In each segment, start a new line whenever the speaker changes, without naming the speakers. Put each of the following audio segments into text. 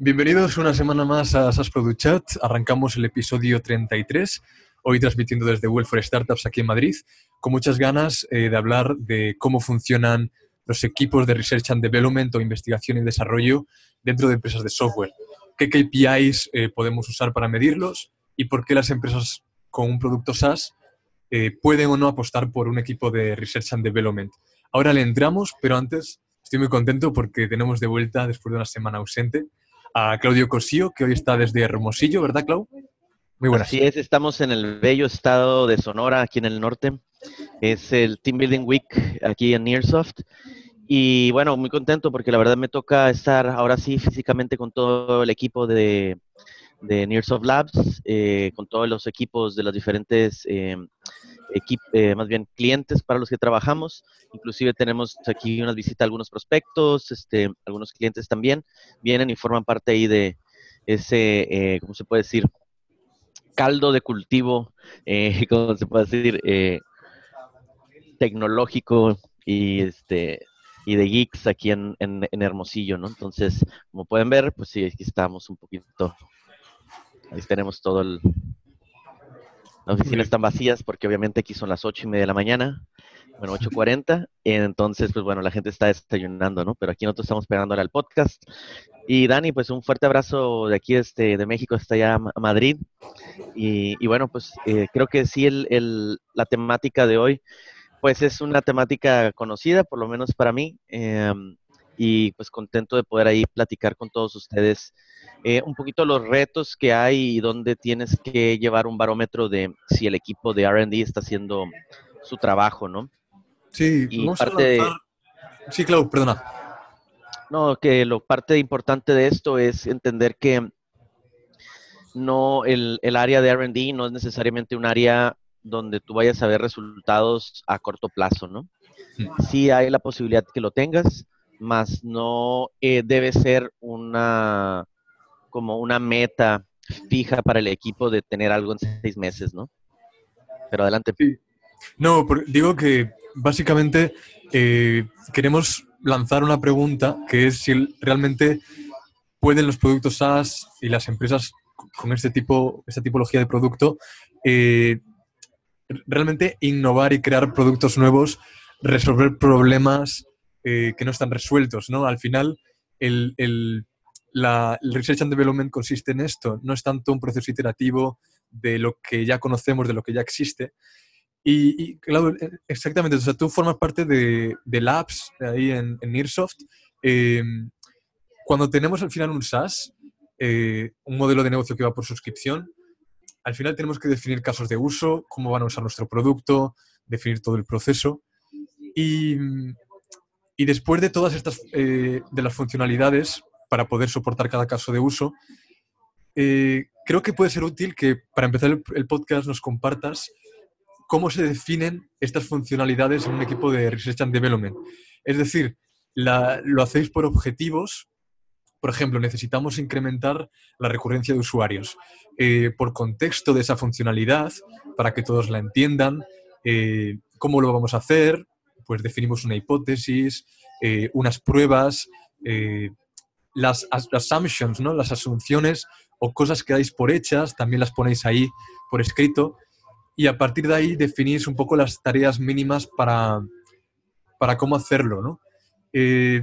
Bienvenidos una semana más a SAS Product Chat. Arrancamos el episodio 33, hoy transmitiendo desde Welfare Startups aquí en Madrid, con muchas ganas eh, de hablar de cómo funcionan los equipos de Research and Development o investigación y desarrollo dentro de empresas de software. ¿Qué KPIs eh, podemos usar para medirlos? ¿Y por qué las empresas con un producto SaaS eh, pueden o no apostar por un equipo de Research and Development? Ahora le entramos, pero antes estoy muy contento porque tenemos de vuelta, después de una semana ausente, a Claudio Cosío, que hoy está desde Hermosillo, ¿verdad, Clau?
Muy buenas. Así es, estamos en el bello estado de Sonora, aquí en el norte. Es el Team Building Week aquí en Nearsoft. Y bueno, muy contento porque la verdad me toca estar ahora sí físicamente con todo el equipo de, Nearsoft Labs, eh, con todos los equipos de los diferentes eh, eh, más bien clientes para los que trabajamos. Inclusive tenemos aquí una visita a algunos prospectos, este, algunos clientes también vienen y forman parte ahí de ese, eh, ¿cómo se puede decir? Caldo de cultivo, eh, ¿cómo se puede decir? Eh, tecnológico y este y de geeks aquí en, en, en, Hermosillo, ¿no? Entonces, como pueden ver, pues sí, aquí estamos un poquito, ahí tenemos todo el, las oficinas están vacías porque obviamente aquí son las ocho y media de la mañana, bueno, 8.40, entonces, pues bueno, la gente está desayunando, ¿no? Pero aquí nosotros estamos pegándole al podcast. Y Dani, pues un fuerte abrazo de aquí, este, de México hasta allá a Madrid. Y, y bueno, pues eh, creo que sí, el, el, la temática de hoy, pues es una temática conocida, por lo menos para mí. Eh, y pues contento de poder ahí platicar con todos ustedes eh, un poquito los retos que hay y dónde tienes que llevar un barómetro de si el equipo de RD está haciendo su trabajo, ¿no?
Sí,
y vamos parte
a Sí, Clau, perdona.
No, que lo parte importante de esto es entender que no el, el área de RD no es necesariamente un área donde tú vayas a ver resultados a corto plazo, ¿no? Sí hay la posibilidad que lo tengas, más no eh, debe ser una como una meta fija para el equipo de tener algo en seis meses, ¿no? Pero adelante.
Sí. No, digo que básicamente eh, queremos lanzar una pregunta que es si realmente pueden los productos SaaS y las empresas con este tipo, esta tipología de producto eh, realmente innovar y crear productos nuevos, resolver problemas eh, que no están resueltos, ¿no? Al final, el, el la, el Research and Development consiste en esto, no es tanto un proceso iterativo de lo que ya conocemos, de lo que ya existe. Y, y claro, e, exactamente, o sea, tú formas parte de, de Labs ahí en, en Nearsoft. Eh, cuando tenemos al final un SaaS, eh, un modelo de negocio que va por suscripción, al final tenemos que definir casos de uso, cómo van a usar nuestro producto, definir todo el proceso. Y, y después de todas estas, eh, de las funcionalidades, para poder soportar cada caso de uso. Eh, creo que puede ser útil que para empezar el, podcast nos compartas cómo se definen estas funcionalidades en un equipo de Research and Development. Es decir, la, lo hacéis por objetivos. Por ejemplo, necesitamos incrementar la recurrencia de usuarios. Eh, por contexto de esa funcionalidad, para que todos la entiendan, cómo lo vamos a hacer, pues definimos una hipótesis, eh, unas pruebas, eh, las assumptions, ¿no? las asunciones o cosas que dais por hechas, también las ponéis ahí por escrito y a partir de ahí definís un poco las tareas mínimas para, para cómo hacerlo. ¿no? Eh,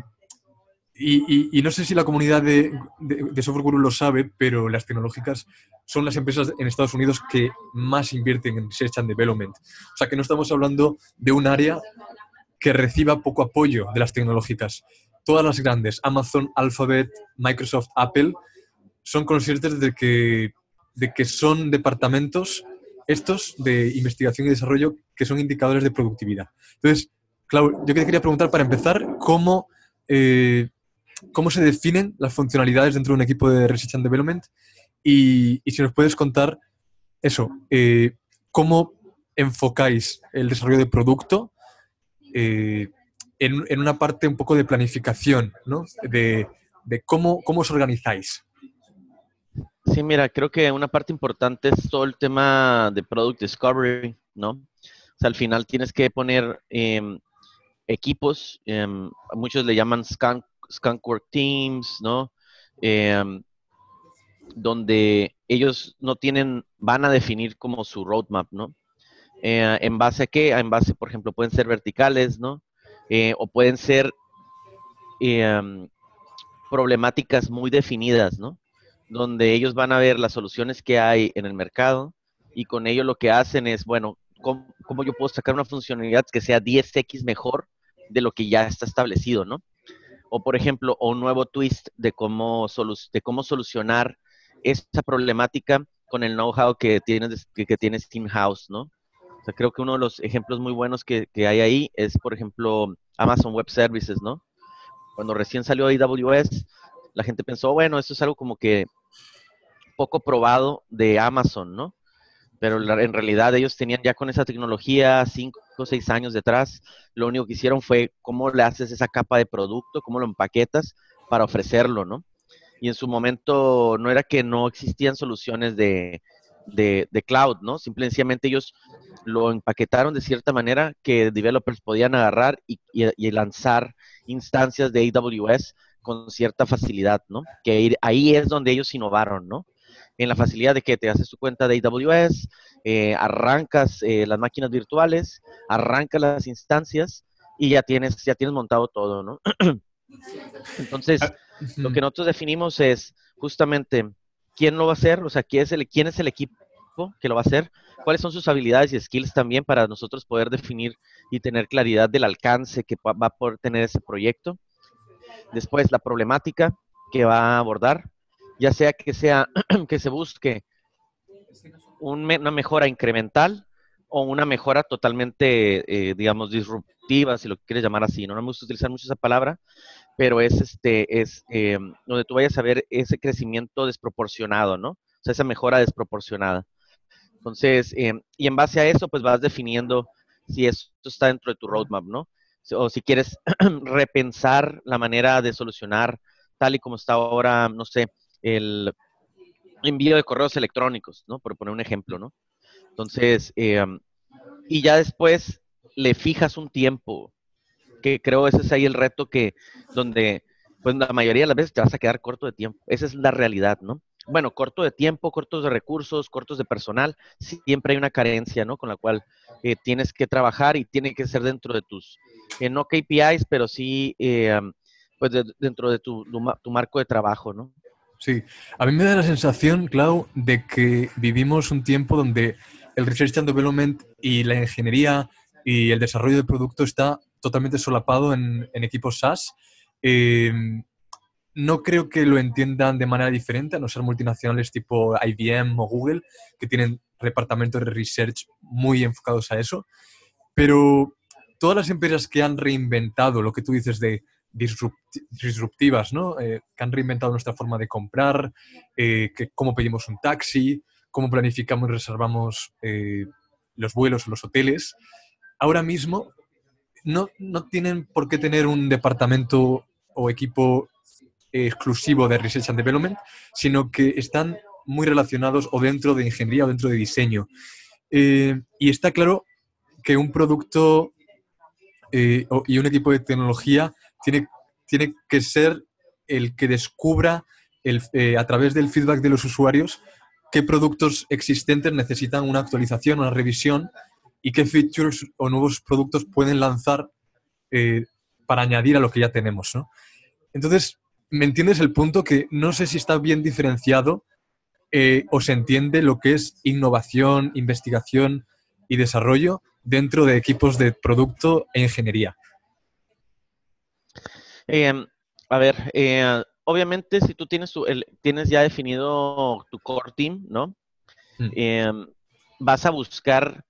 y, no sé si la comunidad de, de, de, Software Guru lo sabe, pero las tecnológicas son las empresas en Estados Unidos que más invierten en Research and Development. O sea que no estamos hablando de un área que reciba poco apoyo de las tecnológicas todas las grandes, Amazon, Alphabet, Microsoft, Apple, son conscientes de que, de que son departamentos estos de investigación y desarrollo que son indicadores de productividad. Entonces, Clau, yo te quería preguntar para empezar, ¿cómo, eh, cómo se definen las funcionalidades dentro de un equipo de Research and Development? Y, y si nos puedes contar eso, eh, ¿cómo enfocáis el desarrollo de producto? Eh, en, en, una parte un poco de planificación, ¿no? De, de cómo, cómo os organizáis.
Sí, mira, creo que una parte importante es todo el tema de Product Discovery, ¿no? O sea, al final tienes que poner eh, equipos, eh, muchos le llaman skunk work teams, ¿no? em, donde ellos no tienen, van a definir como su roadmap, ¿no? Eh, ¿En base a qué? En base, por ejemplo, pueden ser verticales, ¿no? Eh, o pueden ser em, problemáticas muy definidas, ¿no? Donde ellos van a ver las soluciones que hay en el mercado y con ello lo que hacen es, bueno, ¿cómo, yo puedo sacar una funcionalidad que sea 10x mejor de lo que ya está establecido, ¿no? O, por ejemplo, un nuevo twist de cómo, de cómo solucionar esa problemática con el know-how que tienes, que, que in-house, ¿no? Sea, creo que uno de los ejemplos muy buenos que, que, hay ahí es, por ejemplo, Amazon Web Services, ¿no? Cuando recién salió AWS, la gente pensó, bueno, esto es algo como que poco probado de Amazon, ¿no? Pero en realidad ellos tenían ya con esa tecnología cinco o seis años detrás, lo único que hicieron fue cómo le haces esa capa de producto, cómo lo empaquetas para ofrecerlo, ¿no? Y en su momento no era que no existían soluciones de, de, cloud, ¿no? Simplemente ellos lo empaquetaron de cierta manera que developers podían agarrar y, y, lanzar instancias de AWS con cierta facilidad, ¿no? Que ahí es donde ellos innovaron, ¿no? En la facilidad de que te haces tu cuenta de AWS, eh, arrancas eh, las máquinas virtuales, arrancas las instancias y ya tienes, ya tienes montado todo, ¿no? Entonces, ah, lo que nosotros definimos es justamente quién lo va a hacer, o sea, quién es el, quién es el equipo que lo va a hacer, cuáles son sus habilidades y skills también para nosotros poder definir y tener claridad del alcance que va a poder tener ese proyecto. Después, la problemática que va a abordar, ya sea que sea que se busque una mejora incremental o una mejora totalmente, eh, digamos, disruptiva, si lo quieres llamar así. No, me gusta utilizar mucho esa palabra, pero es este, es eh, donde tú vayas a ver ese crecimiento desproporcionado, ¿no? O sea, esa mejora desproporcionada. Entonces, eh, y en base a eso, pues vas definiendo si esto está dentro de tu roadmap, ¿no? O si quieres repensar la manera de solucionar tal y como está ahora, no sé, el envío de correos electrónicos, ¿no? Por poner un ejemplo, ¿no? Entonces, eh, y ya después le fijas un tiempo, que creo ese es ahí el reto que, donde, pues la mayoría de las veces te vas a quedar corto de tiempo. Esa es la realidad, ¿no? Bueno, corto de tiempo, cortos de recursos, cortos de personal, siempre hay una carencia, ¿no? Con la cual eh, tienes que trabajar y tiene que ser dentro de tus, eh, no KPIs, pero sí, pues dentro de tu, tu marco de trabajo, ¿no?
Sí, a mí me da la sensación, Clau, de que vivimos un tiempo donde el Research and Development y la ingeniería y el desarrollo de producto está totalmente solapado en, equipos SaaS. Em, no creo que lo entiendan de manera diferente, a no ser multinacionales tipo IBM o Google, que tienen departamentos de research muy enfocados a eso. Pero todas las empresas que han reinventado lo que tú dices de disruptivas, ¿no? Eh, que han reinventado nuestra forma de comprar, eh, que, cómo pedimos un taxi, cómo planificamos y reservamos eh, los vuelos o los hoteles. Ahora mismo no, no, tienen por qué tener un departamento o equipo exclusivo de Research and Development, sino que están muy relacionados o dentro de ingeniería o dentro de diseño. y está claro que un producto y un equipo de tecnología tiene, tiene que ser el que descubra el, eh, a través del feedback de los usuarios qué productos existentes necesitan una actualización, una revisión y qué features o nuevos productos pueden lanzar eh, para añadir a lo que ya tenemos. Entonces, ¿me entiendes el punto? Que no sé si está bien diferenciado eh, o se entiende lo que es innovación, investigación y desarrollo dentro de equipos de producto e ingeniería.
Em, a ver, eh, obviamente si tú tienes, tienes ya definido tu core team, ¿no? Mm. Em, vas a buscar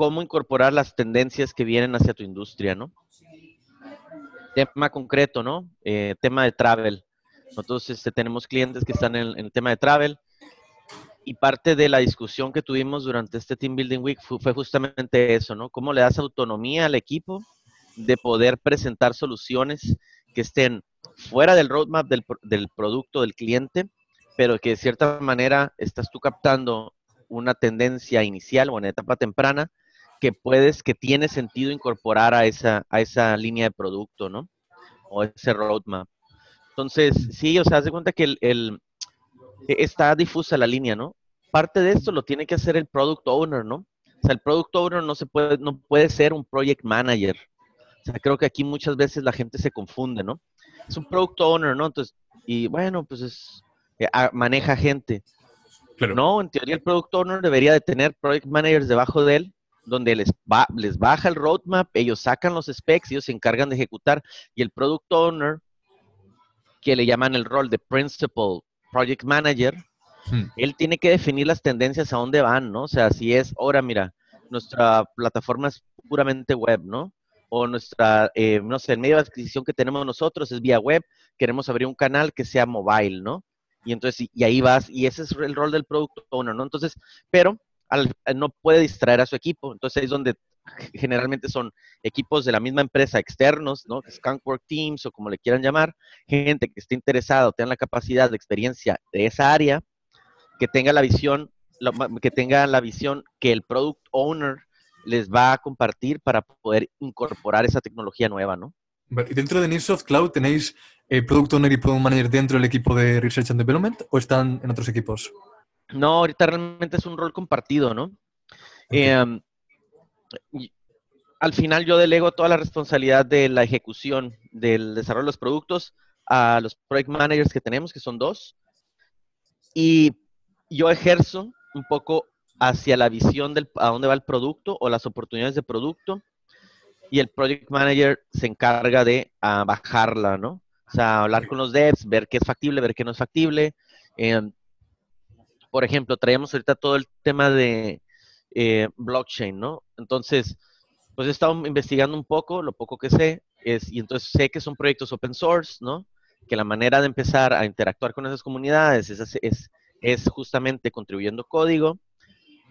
cómo incorporar las tendencias que vienen hacia tu industria, ¿no? Tema concreto, ¿no? Eh, tema de travel. Nosotros este, tenemos clientes que están en, el tema de travel y parte de la discusión que tuvimos durante este Team Building Week fue justamente eso, ¿no? ¿Cómo le das autonomía al equipo de poder presentar soluciones que estén fuera del roadmap del, del, producto del cliente, pero que de cierta manera estás tú captando una tendencia inicial o en etapa temprana que puedes, que tiene sentido incorporar a esa, a esa línea de producto, ¿no? O ese roadmap. Entonces, sí, o sea, haz de cuenta que el, e, está difusa la línea, ¿no? Parte de esto lo tiene que hacer el product owner, ¿no? O sea, el product owner no se puede, no puede ser un project manager. O sea, creo que aquí muchas veces la gente se confunde, ¿no? Es un product owner, ¿no? Entonces, y bueno, pues es, eh, maneja gente. No, en teoría el product owner debería de tener project managers debajo de él, donde les, va, les baja el roadmap, ellos sacan los specs, ellos se encargan de ejecutar, y el product owner, que le llaman el rol de principal project manager, hmm. él tiene que definir las tendencias a dónde van, ¿no? O sea, si es, ahora mira, nuestra plataforma es puramente web, ¿no? O nuestra, eh, no sé, el medio de adquisición que tenemos nosotros es vía web, queremos abrir un canal que sea mobile, ¿no? Y entonces, y, ahí vas, y ese es el rol del product owner, ¿no? Entonces, pero no puede distraer a su equipo, entonces es donde generalmente son equipos de la misma empresa externos, ¿no? Skunkwork Teams o como le quieran llamar, gente que esté interesada o tenga la capacidad de experiencia de esa área, que tenga la visión, que tenga la visión que el product owner les va a compartir para poder incorporar esa tecnología nueva, ¿no?
¿Y dentro de Nearsoft Cloud tenéis eh, Product Owner y Product Manager dentro del equipo de Research and Development o están en otros equipos?
No, ahorita realmente es un rol compartido, ¿no? Em, al final yo delego toda la responsabilidad de la ejecución del desarrollo de los productos a los project managers que tenemos, que son dos, y yo ejerzo un poco hacia la visión de a dónde va el producto o las oportunidades de producto, y el project manager se encarga de ah, bajarla, ¿no? O sea, hablar con los devs, ver qué es factible, ver qué no es factible. Em, por ejemplo, traemos ahorita todo el tema de eh, blockchain, ¿no? Entonces, pues he estado investigando un poco, lo poco que sé, es, y entonces sé que son proyectos open source, ¿no? Que la manera de empezar a interactuar con esas comunidades es, es, es justamente contribuyendo código,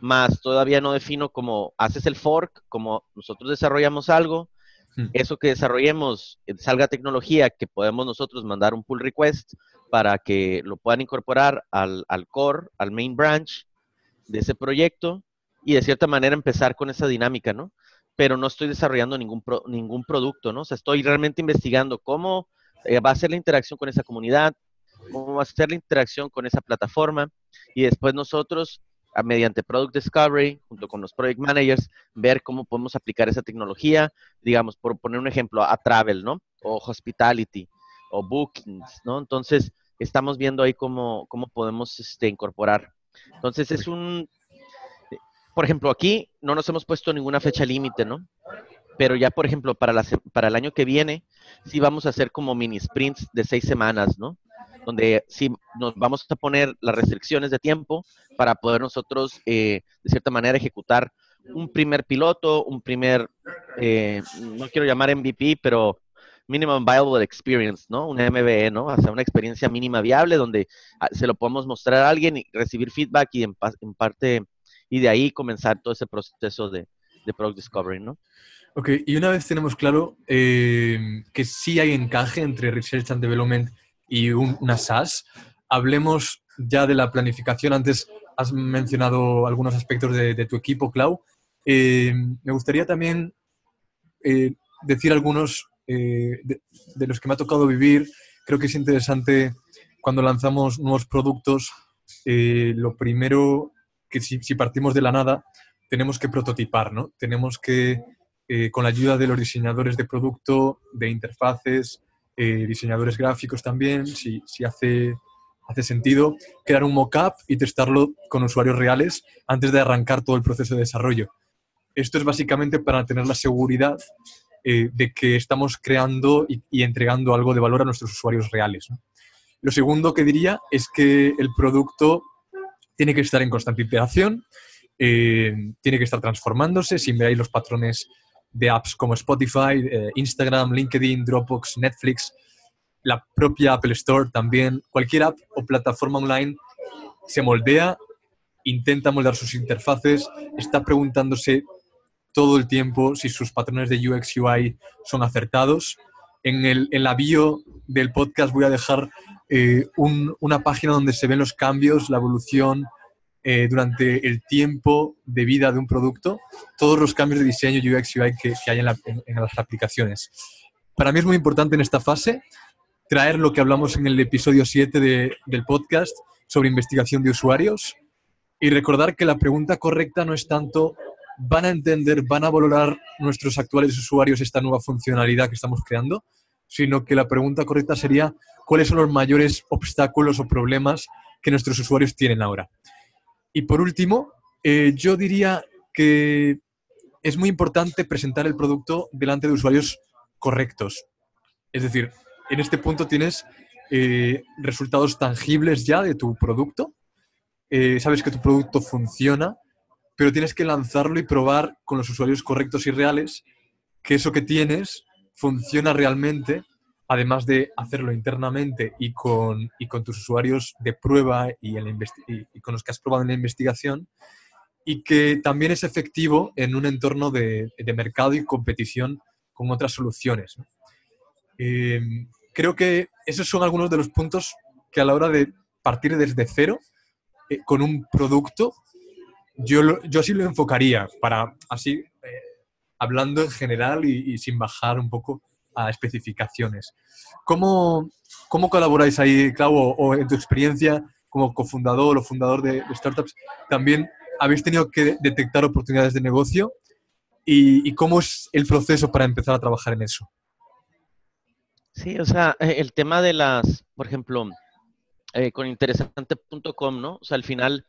más todavía no defino cómo haces el fork, como nosotros desarrollamos algo, Hmm. Eso que desarrollemos, eh, salga tecnología que podemos nosotros mandar un pull request para que lo puedan incorporar al, core, al main branch de ese proyecto y de cierta manera empezar con esa dinámica, ¿no? Pero no estoy desarrollando ningún, ningún producto, ¿no? O sea, estoy realmente investigando cómo eh, va a ser la interacción con esa comunidad, cómo va a ser la interacción con esa plataforma y después nosotros mediante Product Discovery, junto con los Project Managers, ver cómo podemos aplicar esa tecnología, digamos, por poner un ejemplo, a Travel, ¿no? O Hospitality, o Bookings, ¿no? Entonces, estamos viendo ahí cómo, cómo podemos este, incorporar. Entonces, es un, por ejemplo, aquí no nos hemos puesto ninguna fecha límite, ¿no? Pero ya, por ejemplo, para, la, para el año que viene, sí vamos a hacer como mini sprints de seis semanas, ¿no? donde sí nos vamos a poner las restricciones de tiempo para poder nosotros, eh, de cierta manera, ejecutar un primer piloto, un primer, eh, no quiero llamar MVP, pero Minimum Viable Experience, ¿no? Un MBE, ¿no? O sea, una experiencia mínima viable donde ah, se lo podemos mostrar a alguien y recibir feedback y en, parte, y de ahí comenzar todo ese proceso de, Product Discovery, ¿no?
Ok, y una vez tenemos claro eh, que sí hay encaje entre Research and Development y una SaaS. Hablemos ya de la planificación. Antes has mencionado algunos aspectos de, tu equipo, Clau. Eh, me gustaría también eh, decir algunos eh, de, los que me ha tocado vivir. Creo que es interesante cuando lanzamos nuevos productos. lo primero que si, partimos de la nada, tenemos que prototipar, ¿no? Tenemos que, con la ayuda de los diseñadores de producto, de interfaces, eh, diseñadores gráficos también, si, si hace, hace sentido, crear un mock-up y testarlo con usuarios reales antes de arrancar todo el proceso de desarrollo. Esto es básicamente para tener la seguridad eh, de que estamos creando y, entregando algo de valor a nuestros usuarios reales. Lo segundo que diría es que el producto tiene que estar en constante iteración, eh, tiene que estar transformándose. Si veáis los patrones de apps como Spotify, eh, Instagram, LinkedIn, Dropbox, Netflix, la propia Apple Store también, cualquier app o plataforma online se moldea, intenta moldar sus interfaces, está preguntándose todo el tiempo si sus patrones de UX UI son acertados. En, el, en la bio del podcast voy a dejar eh, una página donde se ven los cambios, la evolución, eh, durante el tiempo de vida de un producto todos los cambios de diseño UX UI que, que hay en, las aplicaciones. Para mí es muy importante en esta fase traer lo que hablamos en el episodio 7 del podcast sobre investigación de usuarios y recordar que la pregunta correcta no es tanto van a entender, van a valorar nuestros actuales usuarios esta nueva funcionalidad que estamos creando, sino que la pregunta correcta sería cuáles son los mayores obstáculos o problemas que nuestros usuarios tienen ahora. Y por último, eh, yo diría que es muy importante presentar el producto delante de usuarios correctos. Es decir, en este punto tienes eh, resultados tangibles ya de tu producto, eh, sabes que tu producto funciona, pero tienes que lanzarlo y probar con los usuarios correctos y reales que eso que tienes funciona realmente, además de hacerlo internamente y con, con tus usuarios de prueba y, y con los que has probado en la investigación, y que también es efectivo en un entorno de, mercado y competición con otras soluciones. Eh, creo que esos son algunos de los puntos que a la hora de partir desde cero eh, con un producto, yo, yo así lo enfocaría para así, eh, hablando en general y, sin bajar un poco a especificaciones. ¿Cómo, cómo colaboráis ahí, Clau, o, en tu experiencia como cofundador o fundador de, startups, también habéis tenido que detectar oportunidades de negocio y, cómo es el proceso para empezar a trabajar en eso.
Sí, o sea, eh, el tema de las, por ejemplo, eh, con interesante.com, ¿no? O sea, al final,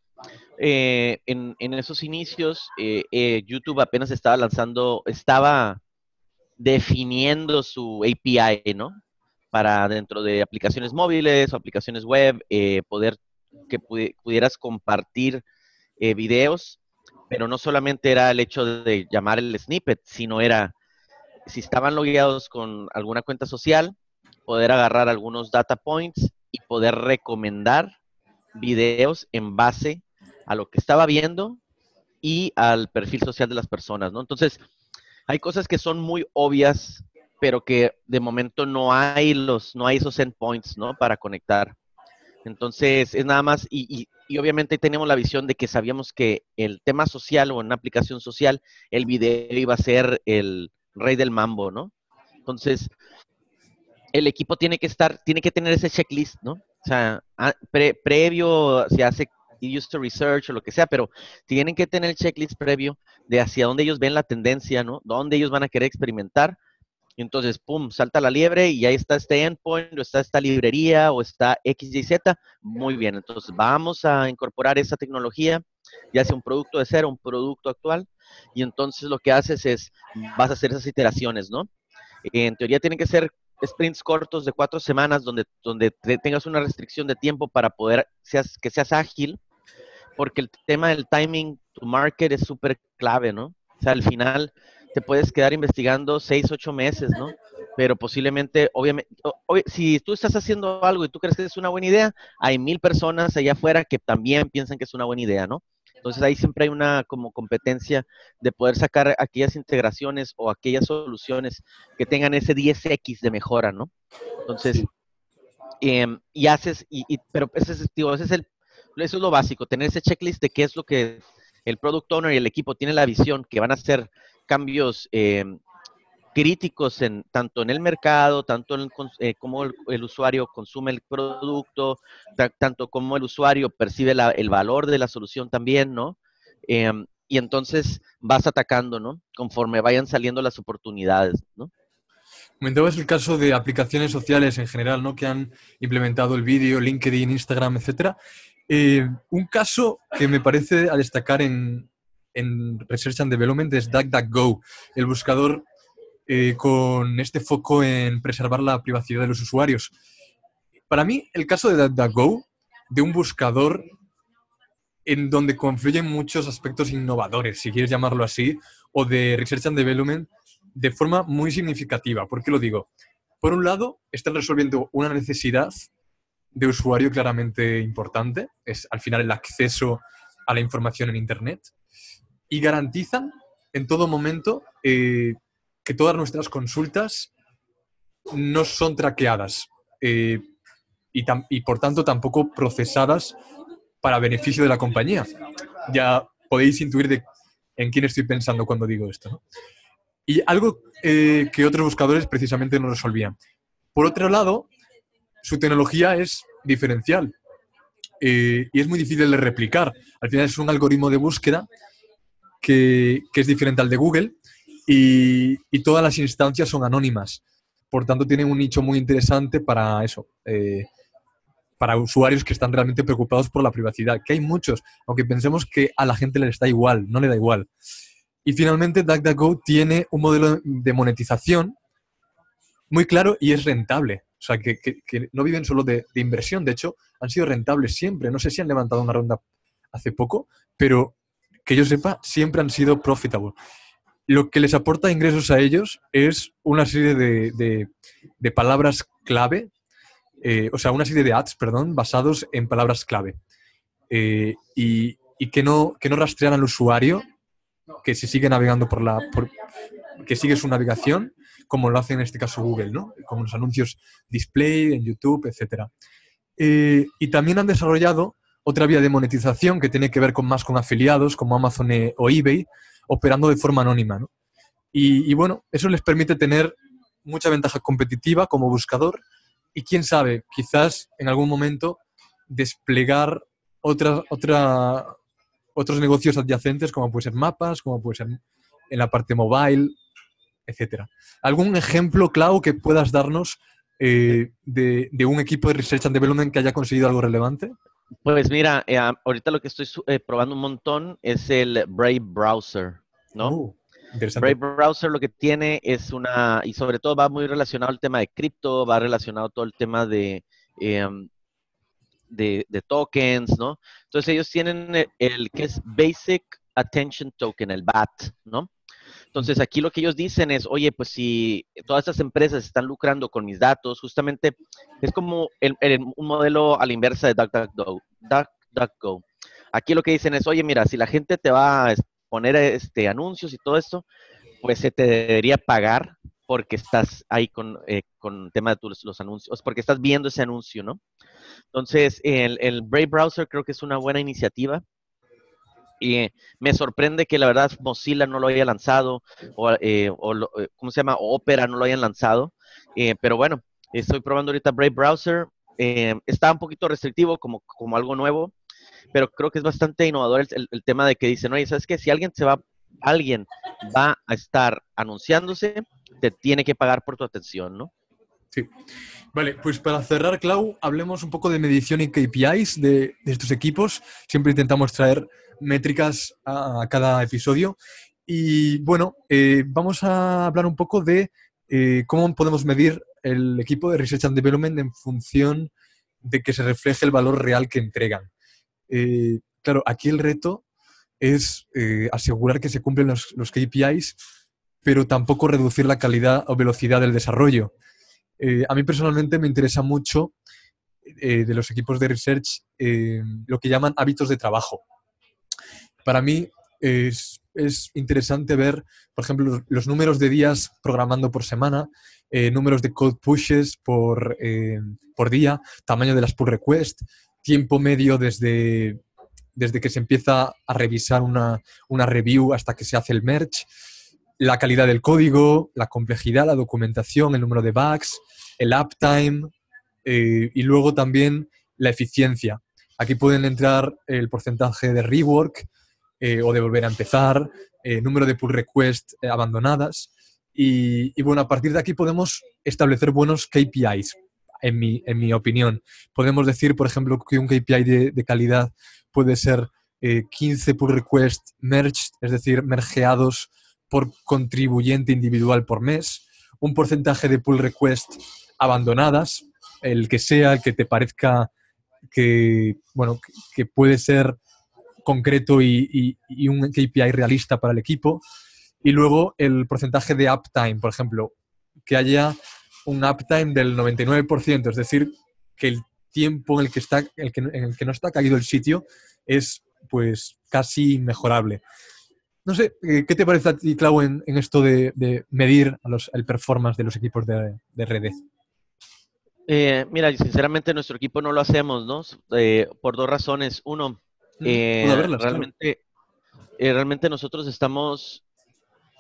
eh, en, esos inicios, YouTube apenas estaba lanzando, estaba definiendo su API, ¿no? Para dentro de aplicaciones móviles o aplicaciones web, poder que pudieras compartir eh, videos, pero no solamente era el hecho de llamar el snippet, sino era si estaban logueados con alguna cuenta social, poder agarrar algunos data points y poder recomendar videos en base a lo que estaba viendo y al perfil social de las personas, ¿no? Entonces, hay cosas que son muy obvias, pero que de momento no hay los, no hay esos endpoints, ¿no? Para conectar. Entonces, es nada más, y, y obviamente tenemos la visión de que sabíamos que el tema social o una aplicación social, el video iba a ser el rey del mambo, ¿no? Entonces, el equipo tiene que estar, tiene que tener ese checklist, ¿no? O sea, previo se hace user research o lo que sea, pero tienen que tener el checklist previo de hacia dónde ellos ven la tendencia, ¿no? Dónde ellos van a querer experimentar entonces, pum, salta la liebre y ahí está este endpoint, o está esta librería, o está XYZ. Muy bien, entonces vamos a incorporar esa tecnología, ya sea un producto de cero, un producto actual, y entonces lo que haces es, vas a hacer esas iteraciones, ¿no? En teoría tienen que ser sprints cortos de cuatro semanas donde, donde tengas una restricción de tiempo para poder seas, que seas ágil, porque el tema del timing to market es súper clave, ¿no? O sea, al final te puedes quedar investigando seis, ocho meses, ¿no? Pero posiblemente, obviamente, si tú estás haciendo algo y tú crees que es una buena idea, hay mil personas allá afuera que también piensan que es una buena idea, ¿no? Entonces ahí siempre hay una como competencia de poder sacar aquellas integraciones o aquellas soluciones que tengan ese 10x de mejora, ¿no? Entonces, em, y haces, y, pero ese es, digo, ese es el, eso es lo básico, tener ese checklist de qué es lo que el product owner y el equipo tienen la visión que van a hacer cambios eh, críticos en, tanto en el mercado, tanto en eh, cómo el, usuario consume el producto, tanto como el usuario percibe el valor de la solución también, ¿no? Em, y entonces vas atacando, ¿no? Conforme vayan saliendo las oportunidades, ¿no?
Comentabas el caso de aplicaciones sociales en general, ¿no? Que han implementado el vídeo, LinkedIn, Instagram, etcétera. Eh, un caso que me parece a destacar en, Research and Development es DuckDuckGo, el buscador eh, con este foco en preservar la privacidad de los usuarios. Para mí, el caso de DuckDuckGo, de un buscador en donde confluyen muchos aspectos innovadores, si quieres llamarlo así, o de Research and Development, de forma muy significativa. ¿Por qué lo digo? Por un lado, están resolviendo una necesidad de usuario claramente importante, es al final el acceso a la información en Internet y garantizan en todo momento eh, que todas nuestras consultas no son traqueadas eh, y, por tanto tampoco procesadas para beneficio de la compañía. Ya podéis intuir de en quién estoy pensando cuando digo esto. Y algo eh, que otros buscadores precisamente no resolvían. Por otro lado, su tecnología es diferencial eh, y es muy difícil de replicar. Al final es un algoritmo de búsqueda que, es diferente al de Google y, todas las instancias son anónimas. Por tanto, tienen un nicho muy interesante para eso, eh, para usuarios que están realmente preocupados por la privacidad, que hay muchos, aunque pensemos que a la gente le está igual, no le da igual. Y finalmente, DuckDuckGo tiene un modelo de monetización muy claro y es rentable. O sea, que, no viven solo de, inversión, de hecho, han sido rentables siempre. No sé si han levantado una ronda hace poco, pero que yo sepa, siempre han sido profitable. Lo que les aporta ingresos a ellos es una serie de, palabras clave, eh, o sea, una serie de ads, perdón, basados en palabras clave. Eh, y, que, no, que no rastrean al usuario que se sigue navegando por la... que sigue su navegación, como lo hace en este caso Google, ¿no? Como los anuncios display en YouTube, etc. Eh, y también han desarrollado otra vía de monetización que tiene que ver más con afiliados, como Amazon e, o eBay, operando de forma anónima, ¿no? y, y bueno, eso les permite tener mucha ventaja competitiva como buscador y quién sabe, quizás en algún momento desplegar otra, otra, otros negocios adyacentes como puede ser mapas, como puede ser en la parte mobile, etcétera. ¿Algún ejemplo, Clau, que puedas darnos eh, de, un equipo de Research and Development que haya conseguido algo relevante?
Pues mira, eh, ahorita lo que estoy eh, probando un montón es el Brave Browser, ¿no? Oh, Brave Browser lo que tiene es una, y sobre todo va muy relacionado al tema de cripto, va relacionado todo el tema de em, de, tokens, ¿no? Entonces ellos tienen el, que es Basic Attention Token, el BAT, ¿no? Entonces aquí lo que ellos dicen es, oye, pues si todas estas empresas están lucrando con mis datos, justamente es como un modelo a la inversa de DuckDuckGo. Aquí lo que dicen es, oye, mira, si la gente te va a poner este, anuncios y todo esto, pues se te debería pagar porque estás ahí con, eh, con tema de tus, los anuncios, porque estás viendo ese anuncio, ¿no? Entonces, el, el Brave Browser creo que es una buena iniciativa. Y me sorprende que la verdad Mozilla no lo haya lanzado, o, eh, eh, ¿cómo se llama? Opera no lo hayan lanzado. Eh, pero bueno, estoy probando ahorita Brave Browser. está un poquito restrictivo como, como algo nuevo, pero creo que es bastante innovador el, el, tema de que dicen, oye, ¿sabes qué? Si alguien se va, alguien va a estar anunciándose, te tiene que pagar por tu atención, ¿no?
Sí. Vale, pues para cerrar, Clau, hablemos un poco de medición y KPIs de, estos equipos. Siempre intentamos traer métricas a, cada episodio. Y bueno, eh, vamos a hablar un poco de eh, cómo podemos medir el equipo de Research and Development en función de que se refleje el valor real que entregan. Eh, claro, aquí el reto es asegurar que se cumplen los, los KPIs, pero tampoco reducir la calidad o velocidad del desarrollo. Eh, a mí personalmente me interesa mucho eh, de los equipos de research eh, lo que llaman hábitos de trabajo. Para mí es, interesante ver, por ejemplo, los, números de días programando por semana, números de code pushes por, por día, tamaño de las pull requests, tiempo medio desde, desde que se empieza a revisar una, una review hasta que se hace el merge la calidad del código, la complejidad, la documentación, el número de bugs, el uptime eh, y luego también la eficiencia. Aquí pueden entrar el porcentaje de rework eh, o de volver a empezar, eh, número de pull requests abandonadas y, bueno, a partir de aquí podemos establecer buenos KPIs, en mi, en mi opinión. Podemos decir, por ejemplo, que un KPI de, de calidad puede ser 15 pull requests merged, es decir, mergeados por contribuyente individual por mes, un porcentaje de pull request abandonadas, el que sea, el que te parezca que, bueno, que puede ser concreto y, un KPI realista para el equipo. Y luego el porcentaje de uptime, por ejemplo, que haya un uptime del 99%, es decir, que el tiempo en el que, está, en el que no está caído el sitio es pues casi inmejorable. No sé, eh, ¿qué te parece a ti, Clau, en, esto de, medir el performance de los equipos de, de
eh, mira, sinceramente nuestro equipo no lo hacemos, ¿no? Eh, por dos razones. Uno, realmente, realmente nosotros estamos,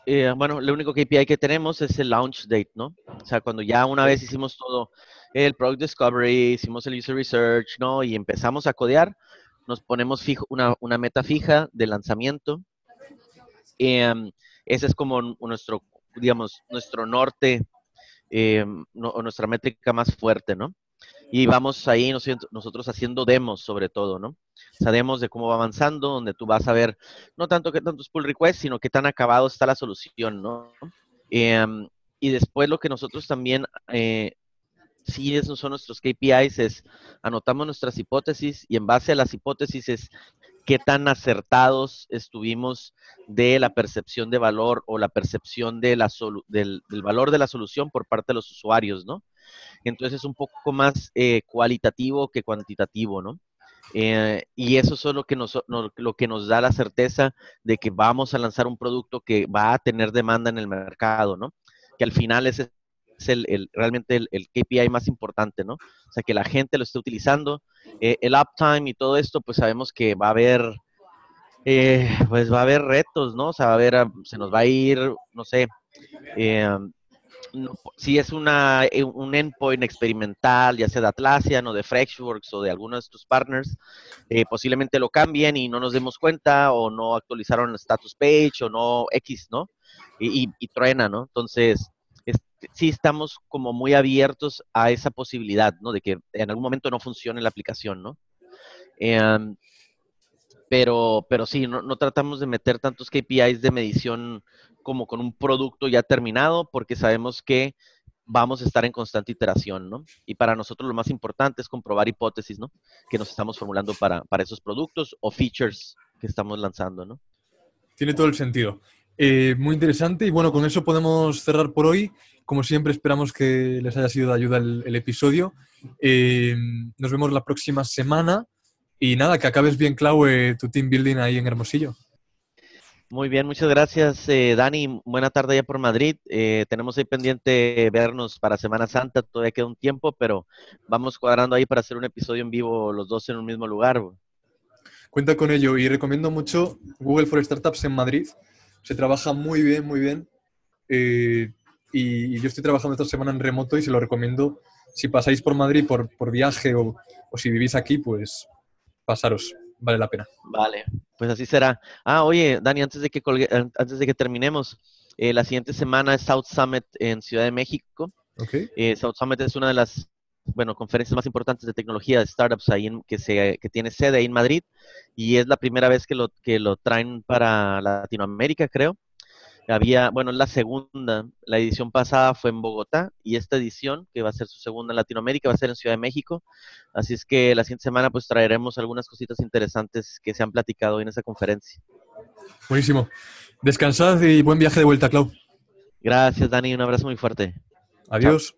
bueno, lo único KPI que tenemos es el launch date, ¿no? O sea, cuando ya una vez hicimos todo, el Product Discovery, hicimos el User Research, ¿no? Y empezamos a codear, nos ponemos fijo, una, una meta fija de lanzamiento. Em, ese es como nuestro, digamos, nuestro norte em, o nuestra métrica más fuerte, ¿no? Y vamos ahí nosotros haciendo demos sobre todo, ¿no? Sabemos de cómo va avanzando, donde tú vas a ver no tanto que tantos pull requests, sino qué tan acabado está la solución, ¿no? Em, y después lo que nosotros también, eh, sí, esos son nuestros KPIs, es anotamos nuestras hipótesis y en base a las hipótesis es qué tan acertados estuvimos de la percepción de valor o la percepción de la del, valor de la solución por parte de los usuarios, ¿no? Entonces es un poco más eh, cualitativo que cuantitativo, ¿no? Eh, y eso es lo que, nos, da la certeza de que vamos a lanzar un producto que va a tener demanda en el mercado, ¿no? Que al final ese es el, realmente el, KPI más importante, ¿no? O sea, que la gente lo esté utilizando. Eh, el uptime y todo esto, pues sabemos que va a haber, eh, pues va a haber retos, ¿no? O sea, va a haber, se nos va a ir, no sé, si es una, eh, un endpoint experimental, ya sea de Atlassian o de Freshworks o de alguno de tus partners, eh, posiblemente lo cambien y no nos demos cuenta o no actualizaron el status page o no X, ¿no? Y, truena, ¿no? Entonces, sí estamos como muy abiertos a esa posibilidad, ¿no? De que en algún momento no funcione la aplicación, ¿no? Em, pero, pero sí, no, no, tratamos de meter tantos KPIs de medición como con un producto ya terminado, porque sabemos que vamos a estar en constante iteración, ¿no? Y para nosotros lo más importante es comprobar hipótesis, ¿no? Que nos estamos formulando para, para esos productos o features que estamos lanzando, ¿no?
Tiene todo el sentido. Eh, muy interesante y bueno, con eso podemos cerrar por hoy. Como siempre, esperamos que les haya sido de ayuda el, episodio. Eh, nos vemos la próxima semana y nada, que acabes bien, Clau, eh, tu team building ahí en Hermosillo.
Muy bien, muchas gracias, eh, Dani. Buena tarde ya por Madrid. Eh, tenemos ahí pendiente vernos para Semana Santa, todavía queda un tiempo, pero vamos cuadrando ahí para hacer un episodio en vivo los dos en un mismo lugar.
Cuenta con ello y recomiendo mucho Google for Startups en Madrid. Se trabaja muy bien, muy bien. Eh, y, yo estoy trabajando esta semana en remoto y se lo recomiendo. Si pasáis por Madrid por, por viaje o, o si vivís aquí, pues pasaros vale la pena.
Vale, pues así será. Ah, oye, Dani, antes de que, antes de que terminemos, eh, la siguiente semana es South Summit en Ciudad de México.
Okay.
Eh, South Summit es una de las bueno, conferencias más importantes de tecnología de startups ahí en, que, se, que tiene sede ahí en Madrid y es la primera vez que lo, que lo traen para Latinoamérica, creo. Había, bueno, la segunda, la edición pasada fue en Bogotá y esta edición, que va a ser su segunda en Latinoamérica, va a ser en Ciudad de México. Así es que la siguiente semana pues traeremos algunas cositas interesantes que se han platicado en esa conferencia.
Buenísimo. Descansad y buen viaje de vuelta, Clau.
Gracias, Dani. Un abrazo muy fuerte.
Adiós.